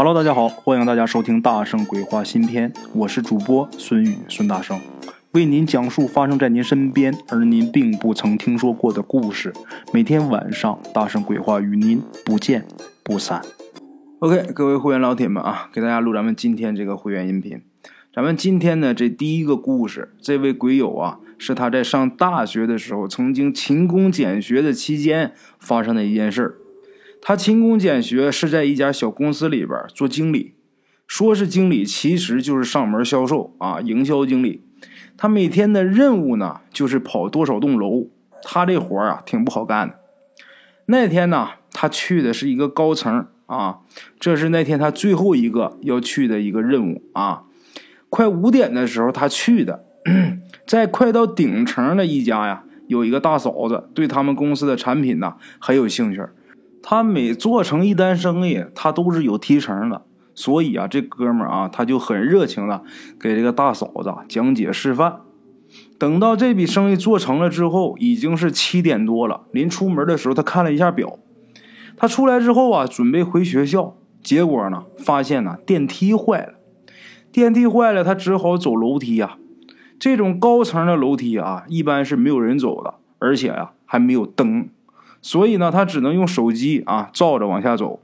Hello，大家好，欢迎大家收听《大圣鬼话》新篇，我是主播孙宇孙大圣，为您讲述发生在您身边而您并不曾听说过的故事。每天晚上，《大圣鬼话》与您不见不散。OK，各位会员老铁们啊，给大家录咱们今天这个会员音频。咱们今天呢，这第一个故事，这位鬼友啊，是他在上大学的时候，曾经勤工俭学的期间发生的一件事儿。他勤工俭学，是在一家小公司里边做经理。说是经理，其实就是上门销售啊，营销经理。他每天的任务呢，就是跑多少栋楼。他这活啊，挺不好干的。那天呢，他去的是一个高层啊，这是那天他最后一个要去的一个任务啊。快五点的时候，他去的，在快到顶层的一家呀，有一个大嫂子对他们公司的产品呢很有兴趣。他每做成一单生意，他都是有提成的，所以啊，这哥们儿啊，他就很热情的给这个大嫂子讲解示范。等到这笔生意做成了之后，已经是七点多了。临出门的时候，他看了一下表，他出来之后啊，准备回学校，结果呢，发现呢电梯坏了。电梯坏了，他只好走楼梯呀。这种高层的楼梯啊，一般是没有人走的，而且呀，还没有灯。所以呢，他只能用手机啊照着往下走。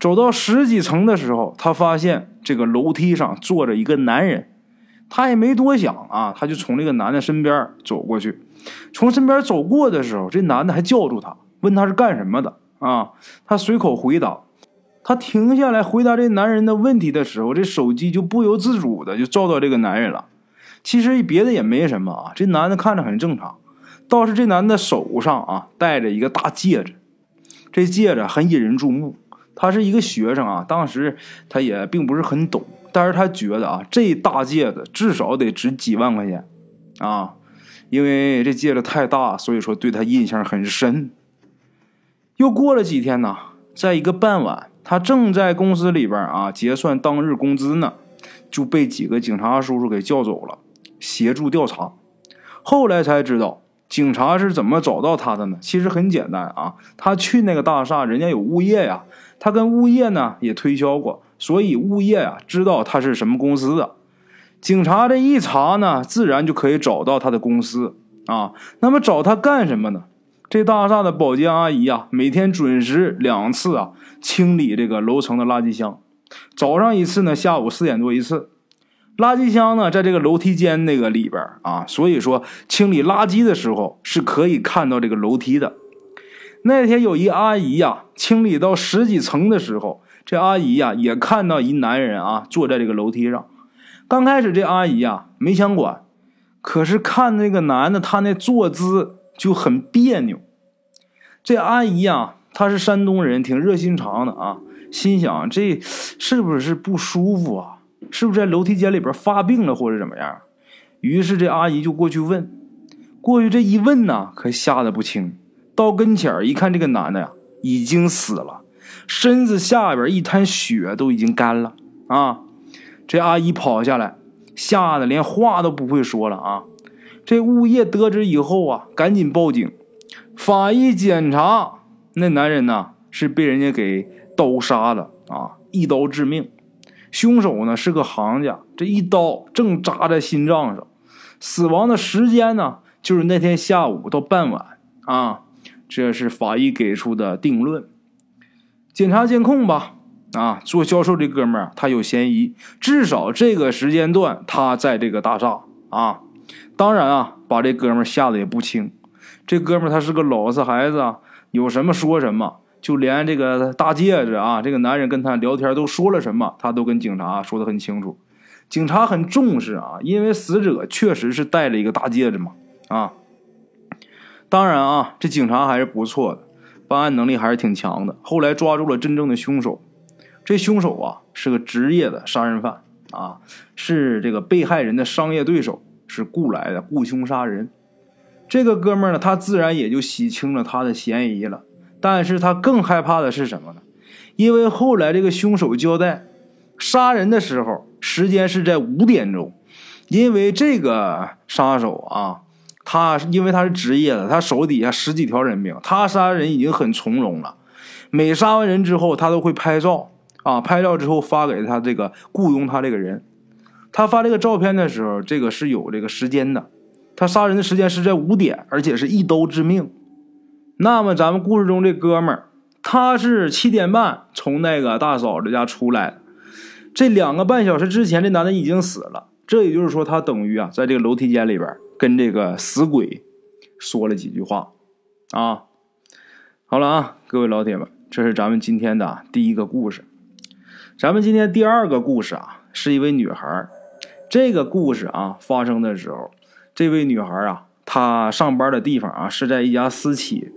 走到十几层的时候，他发现这个楼梯上坐着一个男人。他也没多想啊，他就从这个男的身边走过去。从身边走过的时候，这男的还叫住他，问他是干什么的啊？他随口回答。他停下来回答这男人的问题的时候，这手机就不由自主的就照到这个男人了。其实别的也没什么啊，这男的看着很正常。倒是这男的手上啊戴着一个大戒指，这戒指很引人注目。他是一个学生啊，当时他也并不是很懂，但是他觉得啊这大戒指至少得值几万块钱啊，因为这戒指太大，所以说对他印象很深。又过了几天呢，在一个傍晚，他正在公司里边啊结算当日工资呢，就被几个警察叔叔给叫走了，协助调查。后来才知道。警察是怎么找到他的呢？其实很简单啊，他去那个大厦，人家有物业呀，他跟物业呢也推销过，所以物业啊知道他是什么公司的。警察这一查呢，自然就可以找到他的公司啊。那么找他干什么呢？这大厦的保洁阿姨啊，每天准时两次啊清理这个楼层的垃圾箱，早上一次呢，下午四点多一次。垃圾箱呢，在这个楼梯间那个里边啊，所以说清理垃圾的时候是可以看到这个楼梯的。那天有一阿姨呀，清理到十几层的时候，这阿姨呀也看到一男人啊坐在这个楼梯上。刚开始这阿姨呀没想管，可是看那个男的他那坐姿就很别扭。这阿姨呀，她是山东人，挺热心肠的啊，心想这是不是不舒服啊？是不是在楼梯间里边发病了或者怎么样？于是这阿姨就过去问，过去这一问呢，可吓得不轻。到跟前一看，这个男的呀已经死了，身子下边一滩血都已经干了啊！这阿姨跑下来，吓得连话都不会说了啊！这物业得知以后啊，赶紧报警。法医检查，那男人呢是被人家给刀杀的啊，一刀致命。凶手呢是个行家，这一刀正扎在心脏上，死亡的时间呢就是那天下午到傍晚啊，这是法医给出的定论。检查监控吧，啊，做销售这哥们儿他有嫌疑，至少这个时间段他在这个大厦啊。当然啊，把这哥们儿吓得也不轻，这哥们儿他是个老实孩子啊，有什么说什么。就连这个大戒指啊，这个男人跟他聊天都说了什么，他都跟警察说的很清楚。警察很重视啊，因为死者确实是戴了一个大戒指嘛。啊，当然啊，这警察还是不错的，办案能力还是挺强的。后来抓住了真正的凶手，这凶手啊是个职业的杀人犯啊，是这个被害人的商业对手，是雇来的雇凶杀人。这个哥们呢，他自然也就洗清了他的嫌疑了。但是他更害怕的是什么呢？因为后来这个凶手交代，杀人的时候时间是在五点钟，因为这个杀手啊，他因为他是职业的，他手底下十几条人命，他杀人已经很从容了。每杀完人之后，他都会拍照啊，拍照之后发给他这个雇佣他这个人。他发这个照片的时候，这个是有这个时间的，他杀人的时间是在五点，而且是一刀致命。那么咱们故事中这哥们儿，他是七点半从那个大嫂子家出来的，这两个半小时之前，这男的已经死了。这也就是说，他等于啊，在这个楼梯间里边跟这个死鬼说了几句话啊。好了啊，各位老铁们，这是咱们今天的第一个故事。咱们今天第二个故事啊，是一位女孩。这个故事啊，发生的时候，这位女孩啊，她上班的地方啊是在一家私企，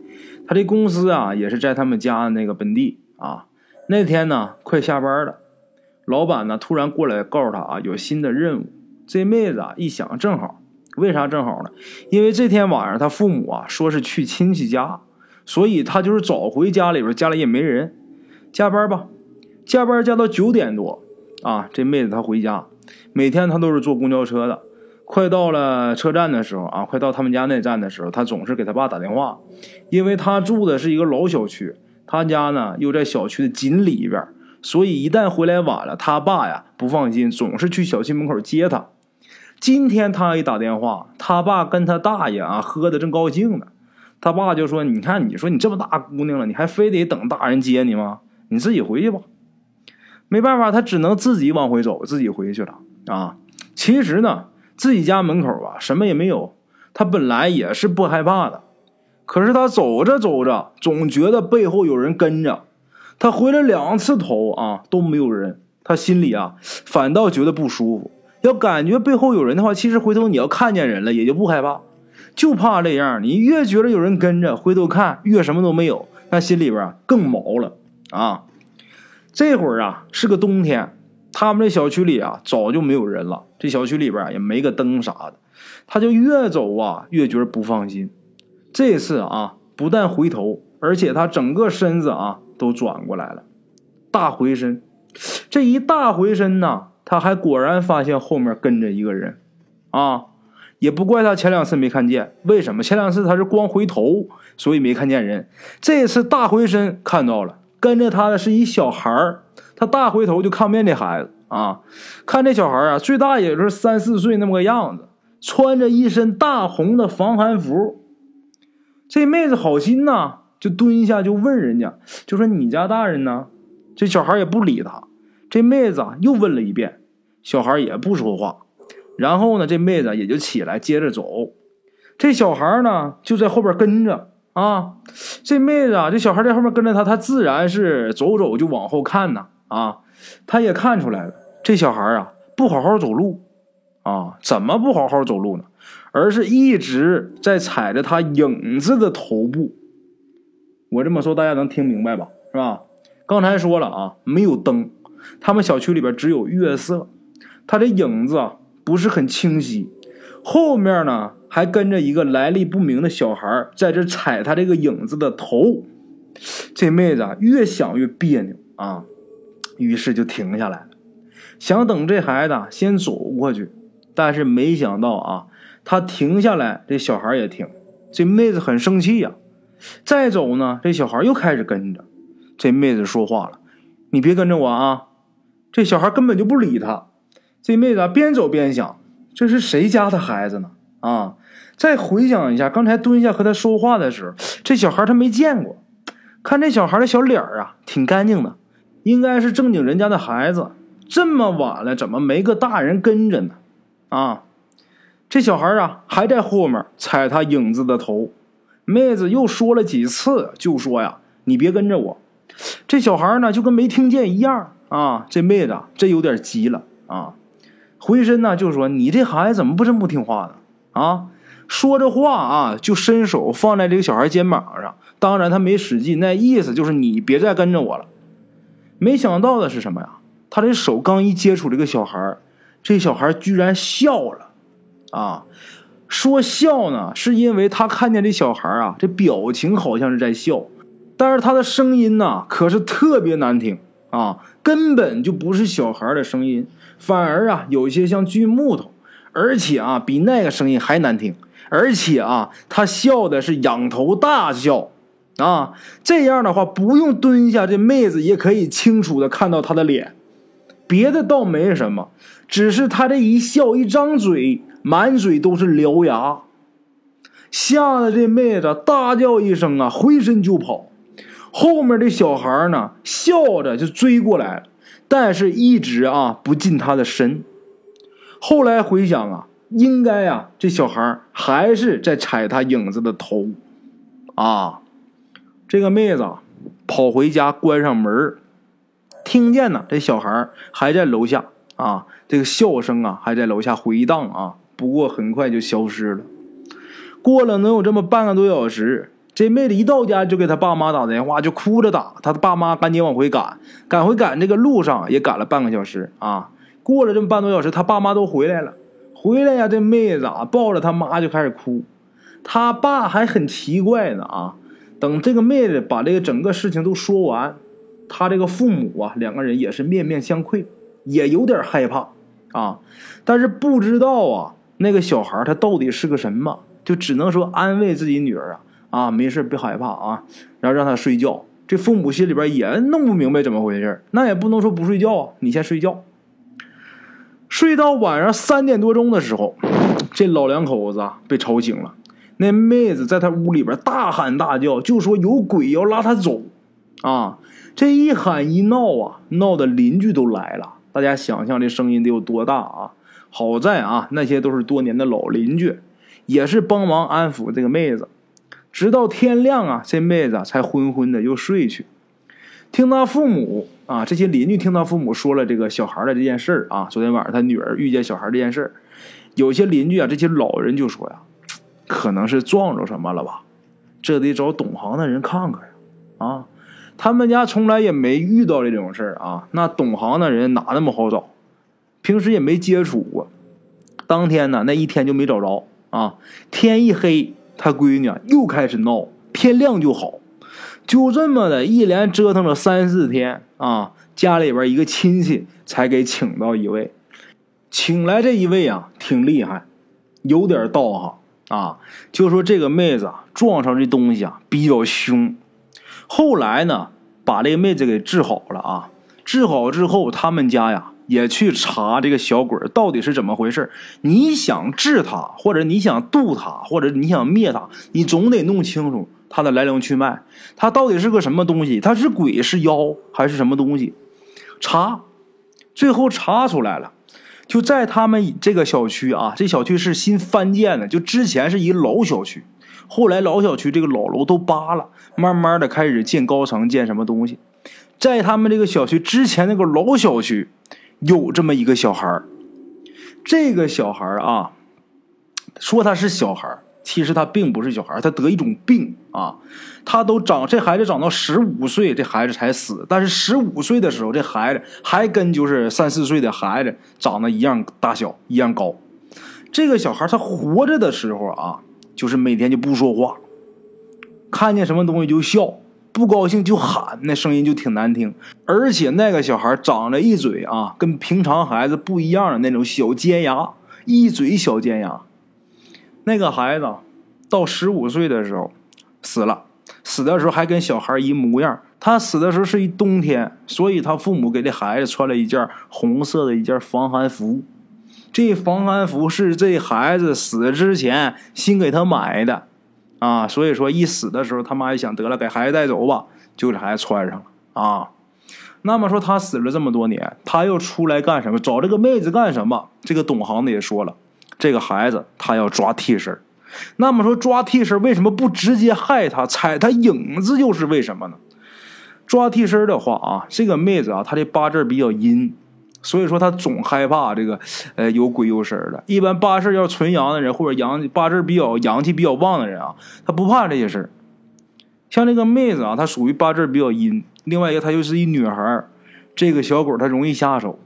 他这公司啊也是在他们家的那个本地啊。那天呢，快下班了，老板呢突然过来告诉他啊，有新的任务。这妹子啊一想，正好，为啥正好呢？因为这天晚上她父母啊说是去亲戚家。所以他就是早回家里边，家里也没人，加班吧，加班加到九点多啊。这妹子她回家，每天她都是坐公交车的。快到了车站的时候啊，快到他们家那站的时候，他总是给他爸打电话，因为他住的是一个老小区，他家呢又在小区的紧里边，所以一旦回来晚了，他爸呀不放心，总是去小区门口接他。今天他一打电话，他爸跟他大爷啊喝的正高兴呢。他爸就说：“你看，你说你这么大姑娘了，你还非得等大人接你吗？你自己回去吧。”没办法，他只能自己往回走，自己回去了啊。其实呢，自己家门口啊，什么也没有。他本来也是不害怕的，可是他走着走着，总觉得背后有人跟着。他回了两次头啊，都没有人，他心里啊，反倒觉得不舒服。要感觉背后有人的话，其实回头你要看见人了，也就不害怕。就怕这样，你越觉得有人跟着，回头看越什么都没有，那心里边更毛了啊！这会儿啊是个冬天，他们这小区里啊早就没有人了，这小区里边也没个灯啥的，他就越走啊越觉得不放心。这次啊不但回头，而且他整个身子啊都转过来了，大回身。这一大回身呢，他还果然发现后面跟着一个人啊。也不怪他前两次没看见，为什么前两次他是光回头，所以没看见人。这次大回身看到了，跟着他的是一小孩。他大回头就看不见这孩子啊，看这小孩啊，最大也就是三四岁那么个样子，穿着一身大红的防寒服。这妹子好心呐，就蹲下就问人家，就说你家大人呢？这小孩也不理他。这妹子又问了一遍，小孩也不说话。然后呢，这妹子也就起来接着走，这小孩呢就在后边跟着啊。这妹子啊，这小孩在后面跟着他，他自然是走走就往后看呐啊。他也看出来了，这小孩啊不好好走路啊，怎么不好好走路呢？而是一直在踩着他影子的头部。我这么说大家能听明白吧？是吧？刚才说了啊，没有灯，他们小区里边只有月色，他的影子啊。不是很清晰，后面呢还跟着一个来历不明的小孩在这踩他这个影子的头，这妹子啊越想越别扭啊，于是就停下来了，想等这孩子先走过去，但是没想到啊，他停下来，这小孩也停，这妹子很生气呀，再走呢，这小孩又开始跟着，这妹子说话了：“你别跟着我啊！”这小孩根本就不理他。这妹子边走边想：这是谁家的孩子呢？啊！再回想一下刚才蹲下和他说话的时候，这小孩他没见过。看这小孩的小脸啊，挺干净的，应该是正经人家的孩子。这么晚了，怎么没个大人跟着呢？啊！这小孩啊，还在后面踩他影子的头。妹子又说了几次，就说呀：“你别跟着我。”这小孩呢，就跟没听见一样啊！这妹子真有点急了啊！回身呢，就说：“你这孩子怎么不这么不听话呢？”啊，说着话啊，就伸手放在这个小孩肩膀上。当然他没使劲，那意思就是你别再跟着我了。没想到的是什么呀？他这手刚一接触这个小孩，这小孩居然笑了。啊，说笑呢，是因为他看见这小孩啊，这表情好像是在笑，但是他的声音呢，可是特别难听啊，根本就不是小孩的声音。反而啊，有一些像锯木头，而且啊，比那个声音还难听。而且啊，他笑的是仰头大笑，啊，这样的话不用蹲下，这妹子也可以清楚的看到他的脸，别的倒没什么，只是他这一笑一张嘴，满嘴都是獠牙，吓得这妹子大叫一声啊，回身就跑。后面的小孩呢，笑着就追过来了，但是一直啊不近他的身。后来回想啊，应该啊，这小孩还是在踩他影子的头，啊。这个妹子跑回家，关上门听见呢，这小孩还在楼下啊，这个笑声啊还在楼下回荡啊。不过很快就消失了。过了能有这么半个多小时，这妹子一到家就给她爸妈打电话，就哭着打。她爸妈赶紧往回赶，赶回赶这个路上也赶了半个小时啊。过了这么半个多小时，她爸妈都回来了。回来呀，这妹子啊抱着她妈就开始哭，她爸还很奇怪呢啊。等这个妹子把这个整个事情都说完，他这个父母啊，两个人也是面面相觑，也有点害怕啊，但是不知道啊，那个小孩他到底是个什么，就只能说安慰自己女儿啊啊，没事别害怕啊，然后让他睡觉。这父母心里边也弄不明白怎么回事，那也不能说不睡觉啊，你先睡觉。睡到晚上三点多钟的时候，这老两口子啊被吵醒了。那妹子在他屋里边大喊大叫，就说有鬼要拉她走，啊！这一喊一闹啊，闹的邻居都来了。大家想象这声音得有多大啊？好在啊，那些都是多年的老邻居，也是帮忙安抚这个妹子。直到天亮啊，这妹子才昏昏的又睡去。听他父母啊，这些邻居听他父母说了这个小孩的这件事儿啊，昨天晚上他女儿遇见小孩这件事儿，有些邻居啊，这些老人就说呀。可能是撞着什么了吧，这得找懂行的人看看呀！啊，他们家从来也没遇到这种事儿啊。那懂行的人哪那么好找？平时也没接触过。当天呢，那一天就没找着啊。天一黑，他闺女又开始闹，天亮就好。就这么的一连折腾了三四天啊，家里边一个亲戚才给请到一位。请来这一位啊，挺厉害，有点道行。啊，就说这个妹子撞上这东西啊比较凶，后来呢把这个妹子给治好了啊，治好之后他们家呀也去查这个小鬼到底是怎么回事。你想治他，或者你想渡他，或者你想灭他，你总得弄清楚他的来龙去脉，他到底是个什么东西，他是鬼是妖还是什么东西？查，最后查出来了。就在他们这个小区啊，这小区是新翻建的，就之前是一老小区，后来老小区这个老楼都扒了，慢慢的开始建高层，建什么东西。在他们这个小区之前那个老小区，有这么一个小孩这个小孩啊，说他是小孩其实他并不是小孩他得一种病啊，他都长这孩子长到十五岁，这孩子才死。但是十五岁的时候，这孩子还跟就是三四岁的孩子长得一样大小，一样高。这个小孩他活着的时候啊，就是每天就不说话，看见什么东西就笑，不高兴就喊，那声音就挺难听。而且那个小孩长着一嘴啊，跟平常孩子不一样的那种小尖牙，一嘴小尖牙。那个孩子到十五岁的时候死了，死的时候还跟小孩一模样。他死的时候是一冬天，所以他父母给这孩子穿了一件红色的一件防寒服。这防寒服是这孩子死之前新给他买的啊，所以说一死的时候他妈一想得了，给孩子带走吧，就给孩子穿上了啊。那么说他死了这么多年，他又出来干什么？找这个妹子干什么？这个懂行的也说了。这个孩子他要抓替身那么说抓替身为什么不直接害他，踩他影子又是为什么呢？抓替身的话啊，这个妹子啊，她的八字比较阴，所以说他总害怕这个呃有鬼有神的。一般八字要纯阳的人或者阳八字比较阳气比较旺的人啊，他不怕这些事像这个妹子啊，她属于八字比较阴，另外一个她又是一女孩这个小鬼她容易下手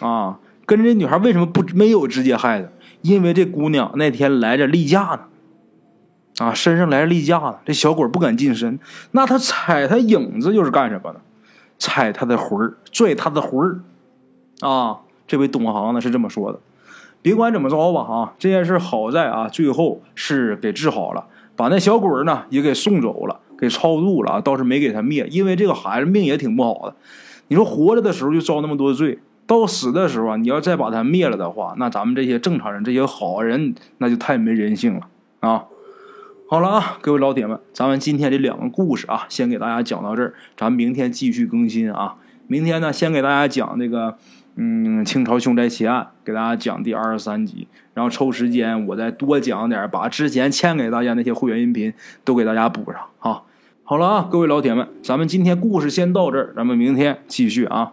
啊。跟这女孩为什么不没有直接害她？因为这姑娘那天来着例假呢，啊，身上来例假呢，这小鬼不敢近身。那他踩他影子又是干什么呢？踩他的魂儿，拽他的魂儿。啊，这位懂行的是这么说的。别管怎么着吧，啊，这件事好在啊，最后是给治好了，把那小鬼呢也给送走了。给超度了，倒是没给他灭，因为这个孩子命也挺不好的。你说活着的时候就遭那么多罪，到死的时候，你要再把他灭了的话，那咱们这些正常人、这些好人，那就太没人性了啊！好了啊，各位老铁们，咱们今天这两个故事啊，先给大家讲到这儿，咱们明天继续更新啊。明天呢，先给大家讲这个，嗯，清朝凶宅奇案，给大家讲第二十三集，然后抽时间我再多讲点，把之前欠给大家那些会员音频都给大家补上啊。好了啊，各位老铁们，咱们今天故事先到这儿，咱们明天继续啊。